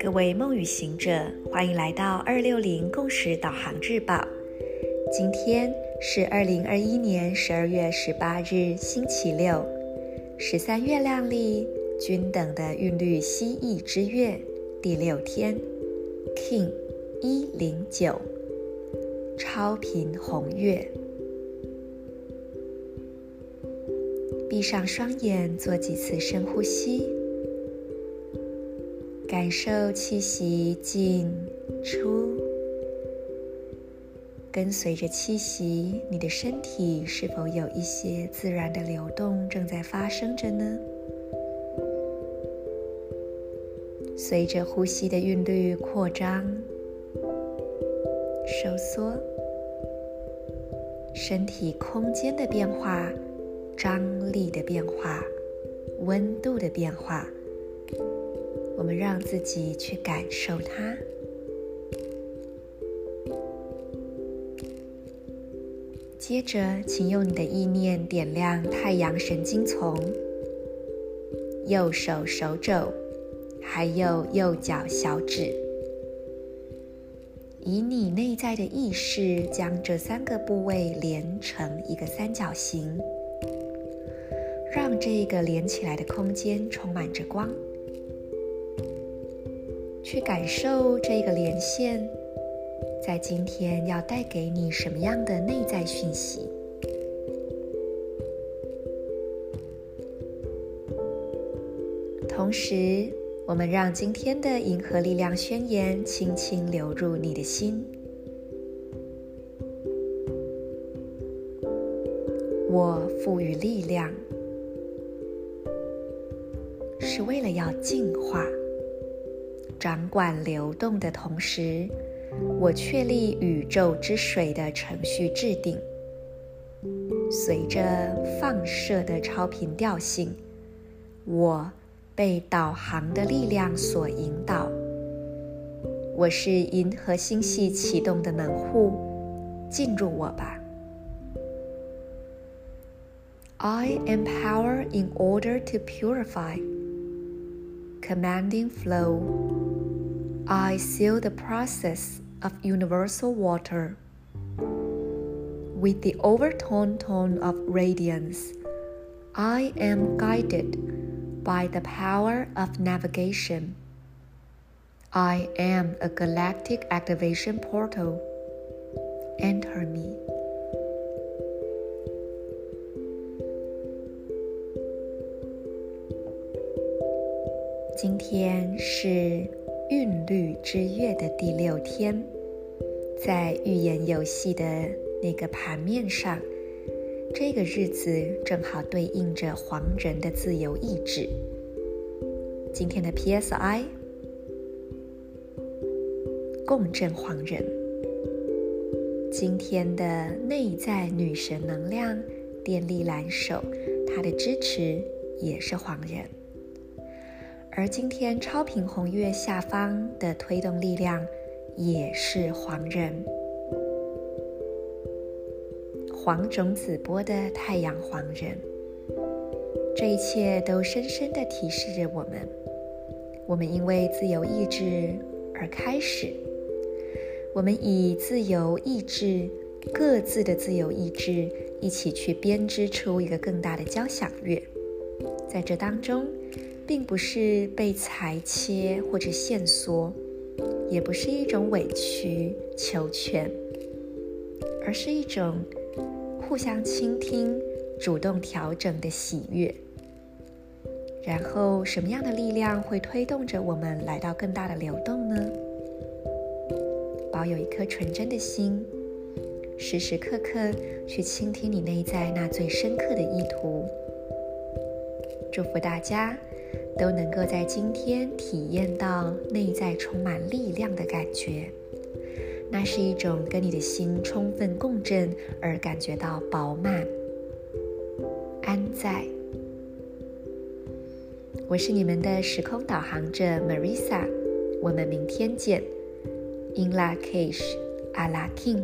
各位梦与行者，欢迎来到二六零共识导航日报。今天是二零二一年十二月十八日，星期六，十三月亮历均等的韵律蜥蜴之月第六天，King 一零九，超频红月。闭上双眼，做几次深呼吸。感受气息进出，跟随着气息，你的身体是否有一些自然的流动正在发生着呢？随着呼吸的韵律扩张、收缩，身体空间的变化、张力的变化、温度的变化。我们让自己去感受它。接着，请用你的意念点亮太阳神经丛、右手手肘，还有右脚小指，以你内在的意识将这三个部位连成一个三角形，让这个连起来的空间充满着光。去感受这个连线，在今天要带给你什么样的内在讯息？同时，我们让今天的银河力量宣言轻轻流入你的心。我赋予力量，是为了要净化。掌管流动的同时，我确立宇宙之水的程序制定。随着放射的超频调性，我被导航的力量所引导。我是银河星系启动的门户，进入我吧。I am power in order to purify, commanding flow. I seal the process of universal water with the overtone tone of radiance. I am guided by the power of navigation. I am a galactic activation portal. Enter me. 今天是。韵律之月的第六天，在预言游戏的那个盘面上，这个日子正好对应着黄人的自由意志。今天的 PSI 共振黄人，今天的内在女神能量电力蓝手，她的支持也是黄人。而今天超频红月下方的推动力量也是黄人，黄种子波的太阳黄人，这一切都深深地提示着我们：我们因为自由意志而开始，我们以自由意志、各自的自由意志一起去编织出一个更大的交响乐，在这当中。并不是被裁切或者限缩，也不是一种委曲求全，而是一种互相倾听、主动调整的喜悦。然后，什么样的力量会推动着我们来到更大的流动呢？保有一颗纯真的心，时时刻刻去倾听你内在那最深刻的意图。祝福大家。都能够在今天体验到内在充满力量的感觉，那是一种跟你的心充分共振而感觉到饱满、安在。我是你们的时空导航者 Marisa，我们明天见。In Lak'ech Ala king